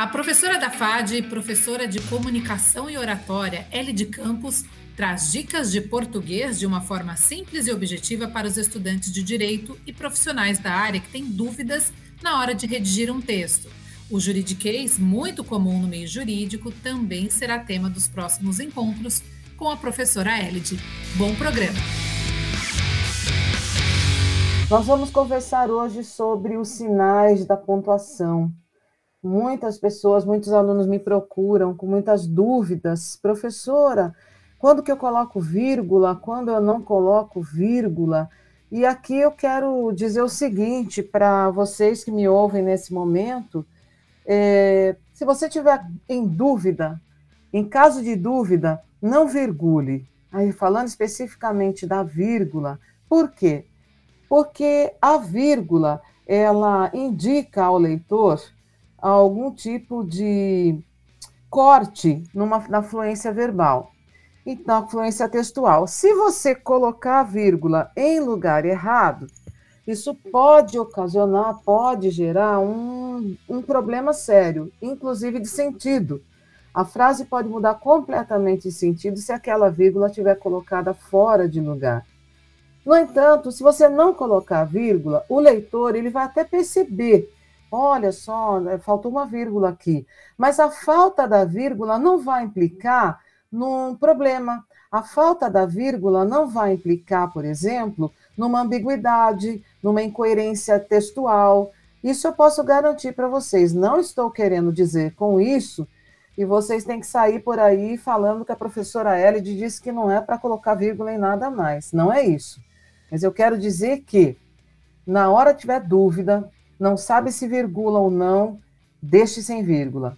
A professora da FAD, professora de comunicação e oratória, Elide Campos, traz dicas de português de uma forma simples e objetiva para os estudantes de direito e profissionais da área que têm dúvidas na hora de redigir um texto. O juridiquês, muito comum no meio jurídico, também será tema dos próximos encontros com a professora Elide. Bom programa! Nós vamos conversar hoje sobre os sinais da pontuação. Muitas pessoas, muitos alunos me procuram com muitas dúvidas. Professora, quando que eu coloco vírgula? Quando eu não coloco vírgula? E aqui eu quero dizer o seguinte para vocês que me ouvem nesse momento: é, se você tiver em dúvida, em caso de dúvida, não virgule. Aí falando especificamente da vírgula, por quê? Porque a vírgula ela indica ao leitor algum tipo de corte numa, na fluência verbal e na fluência textual. Se você colocar a vírgula em lugar errado, isso pode ocasionar, pode gerar um, um problema sério, inclusive de sentido. A frase pode mudar completamente de sentido se aquela vírgula estiver colocada fora de lugar. No entanto, se você não colocar vírgula, o leitor ele vai até perceber olha só, né, faltou uma vírgula aqui. Mas a falta da vírgula não vai implicar num problema. A falta da vírgula não vai implicar, por exemplo, numa ambiguidade, numa incoerência textual. Isso eu posso garantir para vocês. Não estou querendo dizer com isso e vocês têm que sair por aí falando que a professora Elide disse que não é para colocar vírgula em nada mais. Não é isso. Mas eu quero dizer que, na hora tiver dúvida, não sabe se virgula ou não, deixe sem vírgula.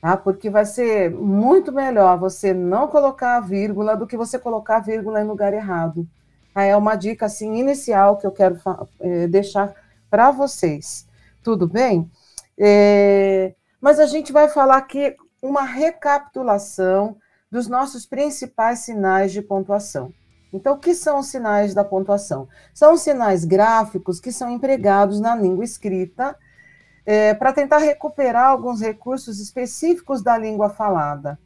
Tá? Porque vai ser muito melhor você não colocar a vírgula do que você colocar a vírgula em lugar errado. Tá? É uma dica assim inicial que eu quero é, deixar para vocês. Tudo bem? É, mas a gente vai falar aqui uma recapitulação dos nossos principais sinais de pontuação. Então, o que são os sinais da pontuação? São sinais gráficos que são empregados na língua escrita é, para tentar recuperar alguns recursos específicos da língua falada.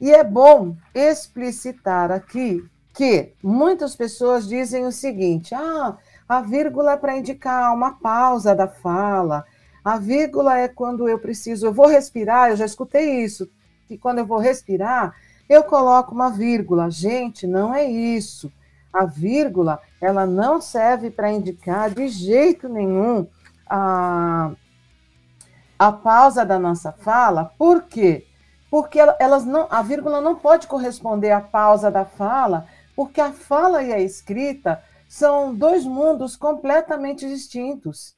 E é bom explicitar aqui que muitas pessoas dizem o seguinte: ah, a vírgula é para indicar uma pausa da fala, a vírgula é quando eu preciso, eu vou respirar, eu já escutei isso, que quando eu vou respirar, eu coloco uma vírgula. Gente, não é isso. A vírgula, ela não serve para indicar de jeito nenhum a, a pausa da nossa fala. Por quê? Porque elas não, a vírgula não pode corresponder à pausa da fala, porque a fala e a escrita são dois mundos completamente distintos.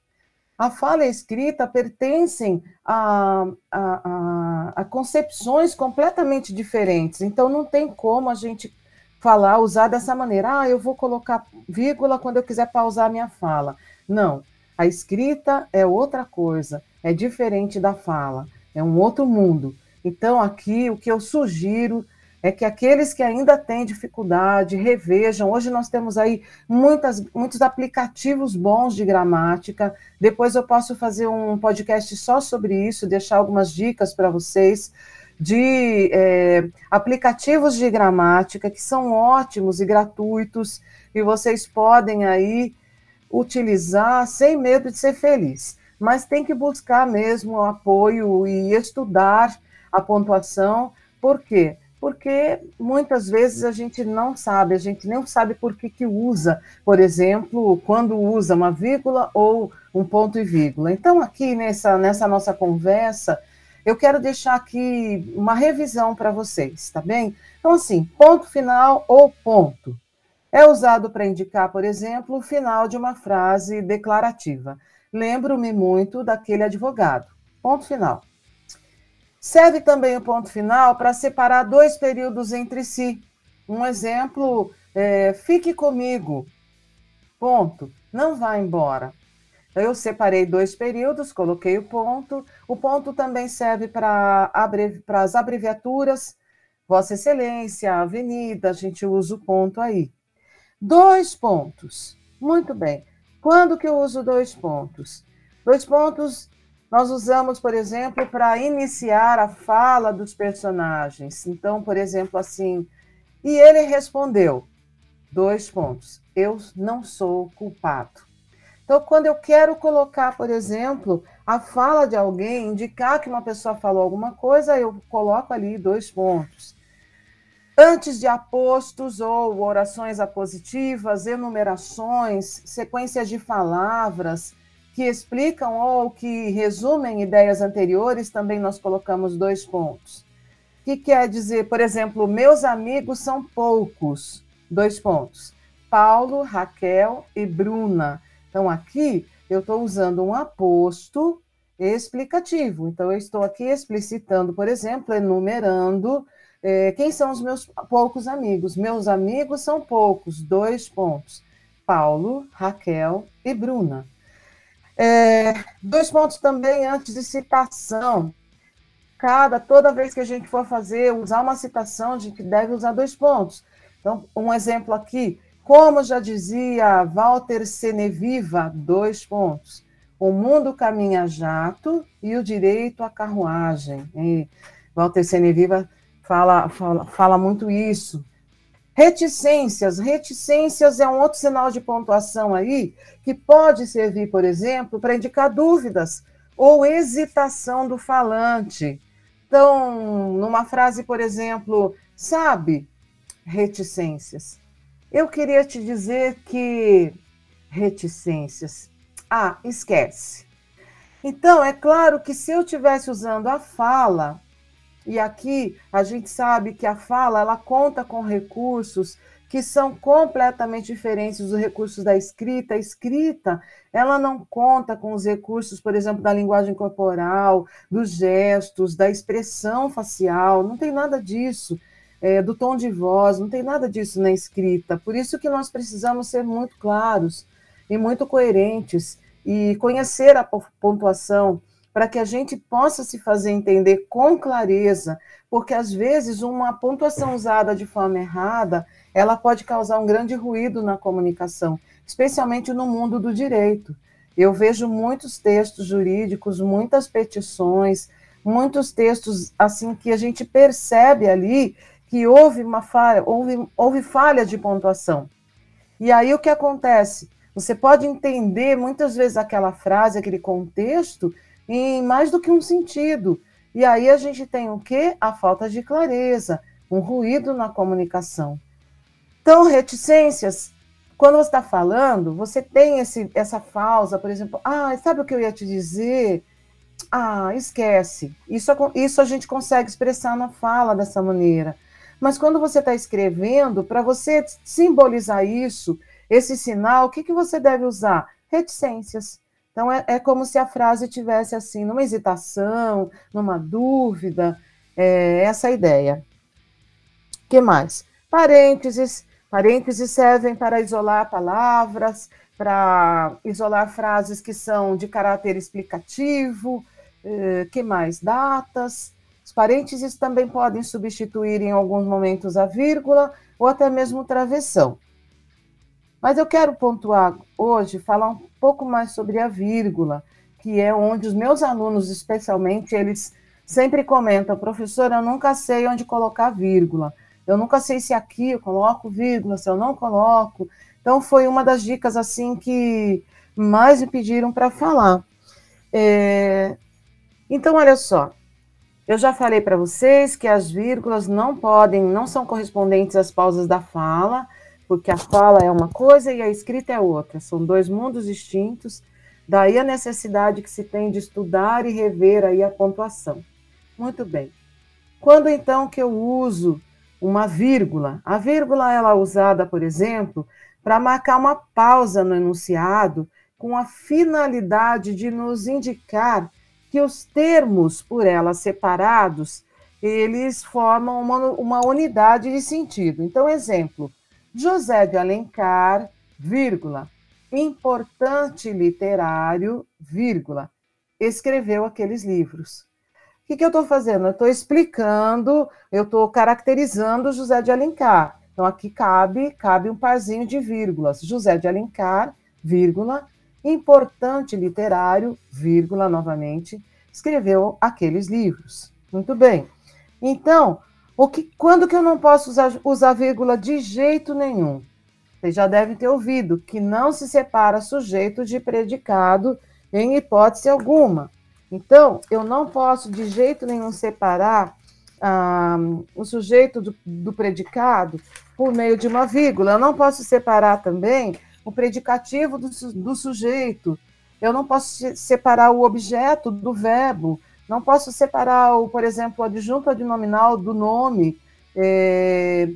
A fala e a escrita pertencem a, a, a, concepções completamente diferentes. Então, não tem como a gente falar, usar dessa maneira. Ah, eu vou colocar vírgula quando eu quiser pausar a minha fala. Não. A escrita é outra coisa, é diferente da fala, é um outro mundo. Então, aqui, o que eu sugiro é que aqueles que ainda têm dificuldade revejam. Hoje nós temos aí muitas, muitos aplicativos bons de gramática. Depois eu posso fazer um podcast só sobre isso, deixar algumas dicas para vocês de é, aplicativos de gramática que são ótimos e gratuitos e vocês podem aí utilizar sem medo de ser feliz. Mas tem que buscar mesmo apoio e estudar a pontuação, por quê? Porque muitas vezes a gente não sabe, a gente nem sabe por que, que usa, por exemplo, quando usa uma vírgula ou um ponto e vírgula. Então, aqui nessa, nessa nossa conversa, eu quero deixar aqui uma revisão para vocês, tá bem? Então, assim, ponto final ou ponto. É usado para indicar, por exemplo, o final de uma frase declarativa. Lembro-me muito daquele advogado. Ponto final. Serve também o ponto final para separar dois períodos entre si. Um exemplo, é, fique comigo. Ponto. Não vá embora. Eu separei dois períodos, coloquei o ponto. O ponto também serve para as abreviaturas. Vossa Excelência, Avenida, a gente usa o ponto aí. Dois pontos. Muito bem. Quando que eu uso dois pontos? Dois pontos nós usamos, por exemplo, para iniciar a fala dos personagens. Então, por exemplo, assim, e ele respondeu: dois pontos. Eu não sou culpado. Então, quando eu quero colocar, por exemplo, a fala de alguém, indicar que uma pessoa falou alguma coisa, eu coloco ali dois pontos. Antes de apostos ou orações apositivas, enumerações, sequências de palavras que explicam ou que resumem ideias anteriores, também nós colocamos dois pontos. Que quer dizer, por exemplo, meus amigos são poucos, dois pontos. Paulo, Raquel e Bruna. Então, aqui eu estou usando um aposto explicativo. Então, eu estou aqui explicitando, por exemplo, enumerando é, quem são os meus poucos amigos? Meus amigos são poucos, dois pontos. Paulo, Raquel e Bruna. É, dois pontos também antes de citação. Cada, toda vez que a gente for fazer, usar uma citação, a gente deve usar dois pontos. Então, um exemplo aqui, como já dizia Walter Seneviva, dois pontos. O mundo caminha jato e o direito à carruagem. E Walter Seneviva fala, fala, fala muito isso. Reticências. Reticências é um outro sinal de pontuação aí, que pode servir, por exemplo, para indicar dúvidas ou hesitação do falante. Então, numa frase, por exemplo, sabe, reticências. Eu queria te dizer que reticências. Ah, esquece. Então, é claro que se eu estivesse usando a fala, e aqui a gente sabe que a fala ela conta com recursos que são completamente diferentes dos recursos da escrita. A escrita, ela não conta com os recursos, por exemplo, da linguagem corporal, dos gestos, da expressão facial, não tem nada disso. É, do tom de voz, não tem nada disso na escrita. Por isso que nós precisamos ser muito claros e muito coerentes e conhecer a pontuação para que a gente possa se fazer entender com clareza, porque às vezes uma pontuação usada de forma errada, ela pode causar um grande ruído na comunicação, especialmente no mundo do direito. Eu vejo muitos textos jurídicos, muitas petições, muitos textos assim que a gente percebe ali que houve uma falha, houve, houve falha de pontuação. E aí o que acontece? Você pode entender muitas vezes aquela frase, aquele contexto, em mais do que um sentido. E aí a gente tem o quê? A falta de clareza, um ruído na comunicação. Então, reticências, quando você está falando, você tem esse, essa pausa, por exemplo, ah, sabe o que eu ia te dizer? Ah, esquece. Isso, isso a gente consegue expressar na fala dessa maneira. Mas quando você está escrevendo, para você simbolizar isso, esse sinal, o que, que você deve usar? Reticências. Então, é, é como se a frase tivesse assim, numa hesitação, numa dúvida, é essa ideia. Que mais? Parênteses. Parênteses servem para isolar palavras, para isolar frases que são de caráter explicativo. Eh, que mais? Datas. Os parênteses também podem substituir em alguns momentos a vírgula ou até mesmo travessão. Mas eu quero pontuar hoje, falar um pouco mais sobre a vírgula, que é onde os meus alunos, especialmente, eles sempre comentam, professora, eu nunca sei onde colocar vírgula. Eu nunca sei se aqui eu coloco vírgula, se eu não coloco. Então, foi uma das dicas, assim, que mais me pediram para falar. É... Então, olha só, eu já falei para vocês que as vírgulas não podem, não são correspondentes às pausas da fala, porque a fala é uma coisa e a escrita é outra, são dois mundos distintos, daí a necessidade que se tem de estudar e rever aí a pontuação. Muito bem. Quando então que eu uso uma vírgula? A vírgula ela é usada, por exemplo, para marcar uma pausa no enunciado com a finalidade de nos indicar que os termos por ela separados, eles formam uma, uma unidade de sentido. Então, exemplo, José de Alencar, vírgula, importante literário, vírgula, escreveu aqueles livros. O que, que eu estou fazendo? Eu estou explicando, eu estou caracterizando José de Alencar. Então, aqui cabe, cabe um parzinho de vírgulas. José de Alencar, vírgula, importante literário, vírgula, novamente, escreveu aqueles livros. Muito bem. Então, o que, quando que eu não posso usar, usar vírgula de jeito nenhum? Vocês já devem ter ouvido que não se separa sujeito de predicado em hipótese alguma. Então, eu não posso de jeito nenhum separar ah, o sujeito do, do predicado por meio de uma vírgula. Eu não posso separar também o predicativo do, do sujeito. Eu não posso separar o objeto do verbo. Não posso separar, o, por exemplo, o adjunto adnominal do nome, é,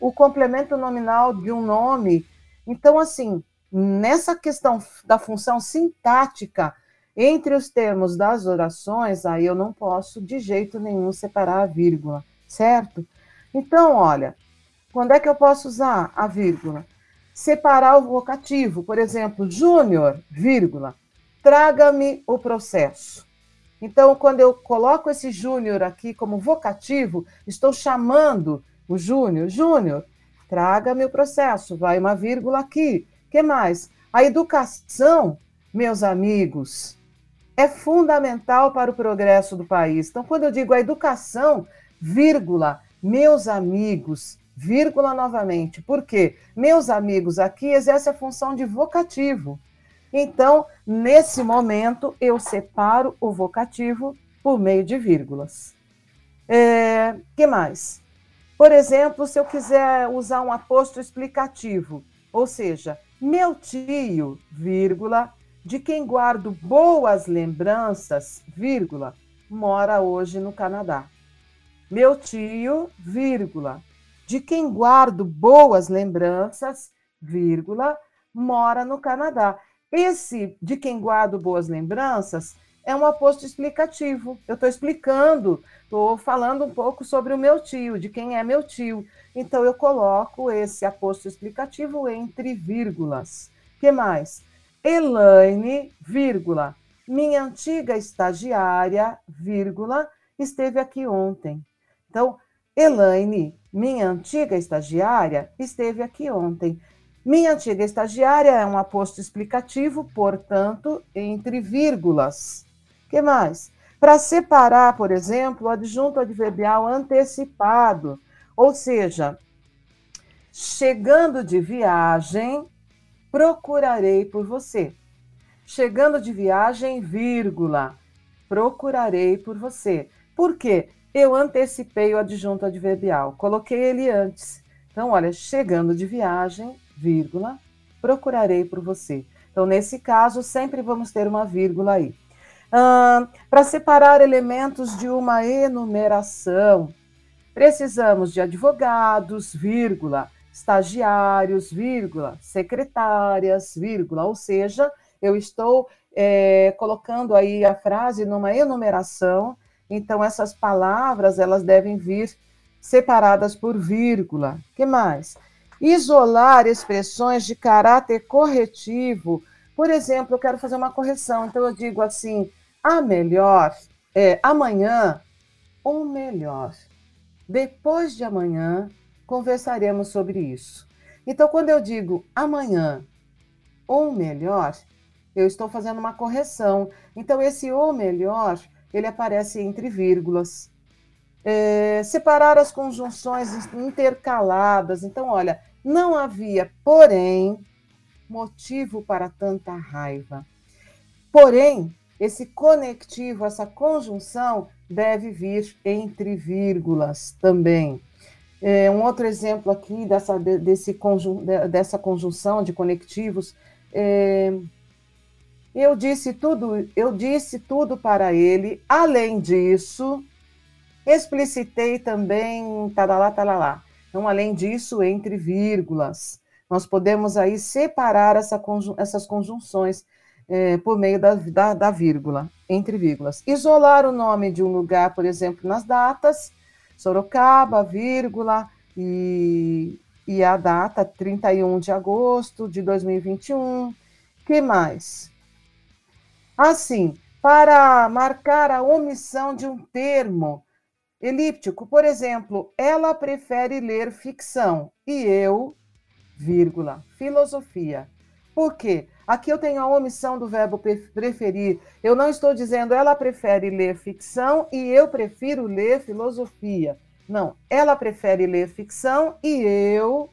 o complemento nominal de um nome. Então, assim, nessa questão da função sintática entre os termos das orações, aí eu não posso de jeito nenhum separar a vírgula, certo? Então, olha, quando é que eu posso usar a vírgula? Separar o vocativo, por exemplo, Júnior, vírgula, traga-me o processo. Então, quando eu coloco esse Júnior aqui como vocativo, estou chamando o Júnior, Júnior, traga-me o processo, vai uma vírgula aqui. que mais? A educação, meus amigos, é fundamental para o progresso do país. Então, quando eu digo a educação, vírgula, meus amigos, vírgula novamente. Por quê? Meus amigos aqui exerce a função de vocativo. Então, nesse momento, eu separo o vocativo por meio de vírgulas. É, que mais? Por exemplo, se eu quiser usar um aposto explicativo, ou seja, meu tio, vírgula, de quem guardo boas lembranças, vírgula, mora hoje no Canadá. Meu tio, vírgula, de quem guardo boas lembranças, vírgula, mora no Canadá. Esse de quem guardo boas lembranças é um aposto explicativo. Eu estou explicando, estou falando um pouco sobre o meu tio, de quem é meu tio. Então eu coloco esse aposto explicativo entre vírgulas. que mais? Elaine, vírgula, minha antiga estagiária, vírgula, esteve aqui ontem. Então, Elaine, minha antiga estagiária, esteve aqui ontem. Minha antiga estagiária é um aposto explicativo, portanto, entre vírgulas. que mais? Para separar, por exemplo, o adjunto adverbial antecipado, ou seja, chegando de viagem, procurarei por você. Chegando de viagem, vírgula, procurarei por você. Por quê? Eu antecipei o adjunto adverbial, coloquei ele antes. Então, olha, chegando de viagem, vírgula, procurarei por você. Então, nesse caso, sempre vamos ter uma vírgula aí. Para separar elementos de uma enumeração, precisamos de advogados, vírgula, estagiários, vírgula, secretárias, vírgula, ou seja, eu estou é, colocando aí a frase numa enumeração, então essas palavras elas devem vir separadas por vírgula. que mais? Isolar expressões de caráter corretivo. Por exemplo, eu quero fazer uma correção, então eu digo assim: a melhor é amanhã ou melhor. Depois de amanhã, conversaremos sobre isso. Então, quando eu digo amanhã ou melhor, eu estou fazendo uma correção. Então, esse ou melhor, ele aparece entre vírgulas. É, separar as conjunções intercaladas. Então, olha, não havia, porém, motivo para tanta raiva. Porém, esse conectivo, essa conjunção, deve vir entre vírgulas também. É, um outro exemplo aqui dessa, desse conjun, dessa conjunção de conectivos. É, eu disse tudo, eu disse tudo para ele. Além disso, explicitei também talalá, talalá. Então, além disso, entre vírgulas, nós podemos aí separar essa conjun essas conjunções é, por meio da, da, da, vírgula, entre vírgulas. Isolar o nome de um lugar, por exemplo, nas datas, Sorocaba, vírgula, e, e a data 31 de agosto de 2021. que mais? Assim, para marcar a omissão de um termo, elíptico. Por exemplo, ela prefere ler ficção e eu, vírgula, filosofia. Por quê? Aqui eu tenho a omissão do verbo preferir. Eu não estou dizendo ela prefere ler ficção e eu prefiro ler filosofia. Não, ela prefere ler ficção e eu,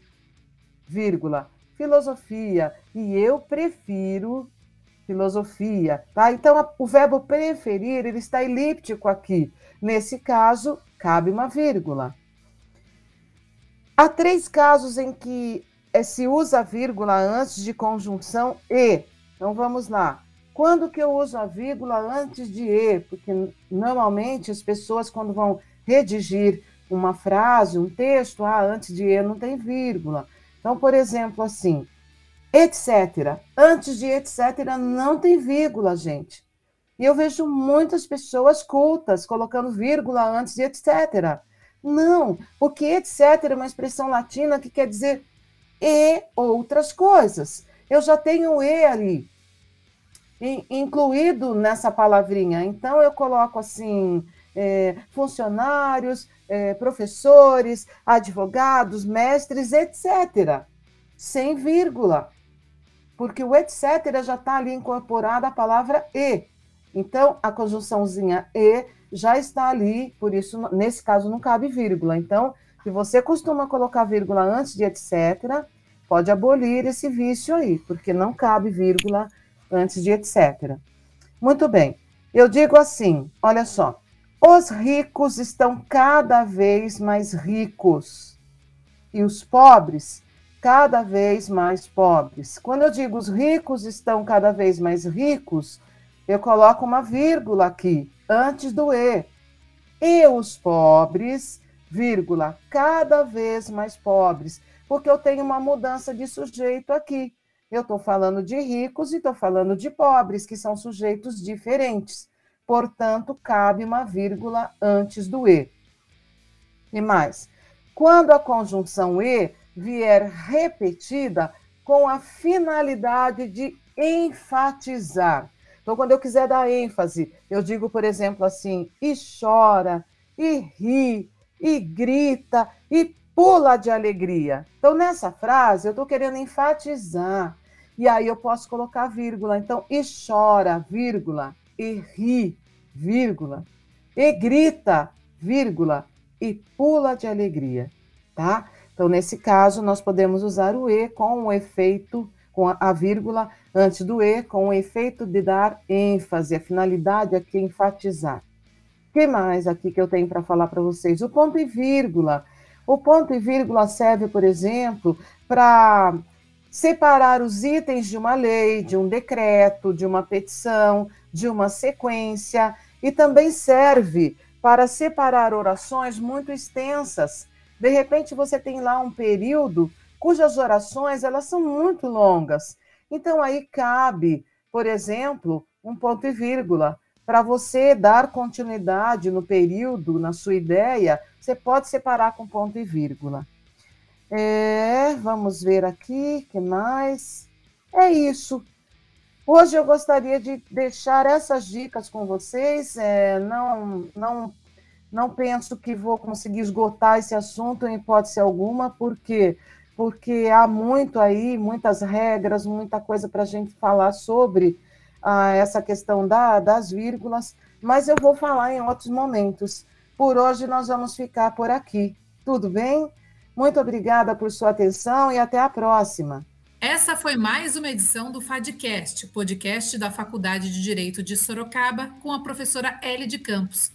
vírgula, filosofia. E eu prefiro filosofia, tá? Então, a, o verbo preferir, ele está elíptico aqui. Nesse caso, cabe uma vírgula. Há três casos em que é, se usa vírgula antes de conjunção e. Então vamos lá. Quando que eu uso a vírgula antes de e? Porque normalmente as pessoas, quando vão redigir uma frase, um texto, ah, antes de e não tem vírgula. Então, por exemplo, assim, etc. Antes de etc. não tem vírgula, gente. E eu vejo muitas pessoas cultas colocando vírgula antes de etc. Não, porque etc. é uma expressão latina que quer dizer e outras coisas. Eu já tenho e ali, incluído nessa palavrinha. Então, eu coloco assim: é, funcionários, é, professores, advogados, mestres, etc. Sem vírgula. Porque o etc. já está ali incorporada a palavra e. Então, a conjunçãozinha e já está ali, por isso, nesse caso, não cabe vírgula. Então, se você costuma colocar vírgula antes de etc., pode abolir esse vício aí, porque não cabe vírgula antes de etc. Muito bem. Eu digo assim, olha só. Os ricos estão cada vez mais ricos e os pobres cada vez mais pobres. Quando eu digo os ricos estão cada vez mais ricos, eu coloco uma vírgula aqui antes do e. E os pobres vírgula, cada vez mais pobres, porque eu tenho uma mudança de sujeito aqui. Eu estou falando de ricos e estou falando de pobres, que são sujeitos diferentes. Portanto, cabe uma vírgula antes do e. E mais, quando a conjunção e vier repetida com a finalidade de enfatizar. Então, quando eu quiser dar ênfase, eu digo, por exemplo, assim, e chora, e ri, e grita e pula de alegria. Então, nessa frase, eu estou querendo enfatizar. E aí eu posso colocar vírgula. Então, e chora, vírgula, e ri, vírgula, e grita, vírgula, e pula de alegria, tá? Então, nesse caso, nós podemos usar o e com o efeito, com a, vírgula antes do e, com o efeito de dar ênfase. A finalidade aqui é enfatizar que mais aqui que eu tenho para falar para vocês? O ponto e vírgula. O ponto e vírgula serve, por exemplo, para separar os itens de uma lei, de um decreto, de uma petição, de uma sequência, e também serve para separar orações muito extensas. De repente você tem lá um período cujas orações elas são muito longas. Então aí cabe, por exemplo, um ponto e vírgula. Para você dar continuidade no período, na sua ideia, você pode separar com ponto e vírgula. É, vamos ver aqui, que mais? É isso. Hoje eu gostaria de deixar essas dicas com vocês. É, não, não, não penso que vou conseguir esgotar esse assunto em hipótese alguma, porque porque há muito aí, muitas regras, muita coisa para a gente falar sobre a essa questão da, das vírgulas, mas eu vou falar em outros momentos. Por hoje nós vamos ficar por aqui. Tudo bem? Muito obrigada por sua atenção e até a próxima. Essa foi mais uma edição do FADcast, podcast da Faculdade de Direito de Sorocaba, com a professora Ellie de Campos.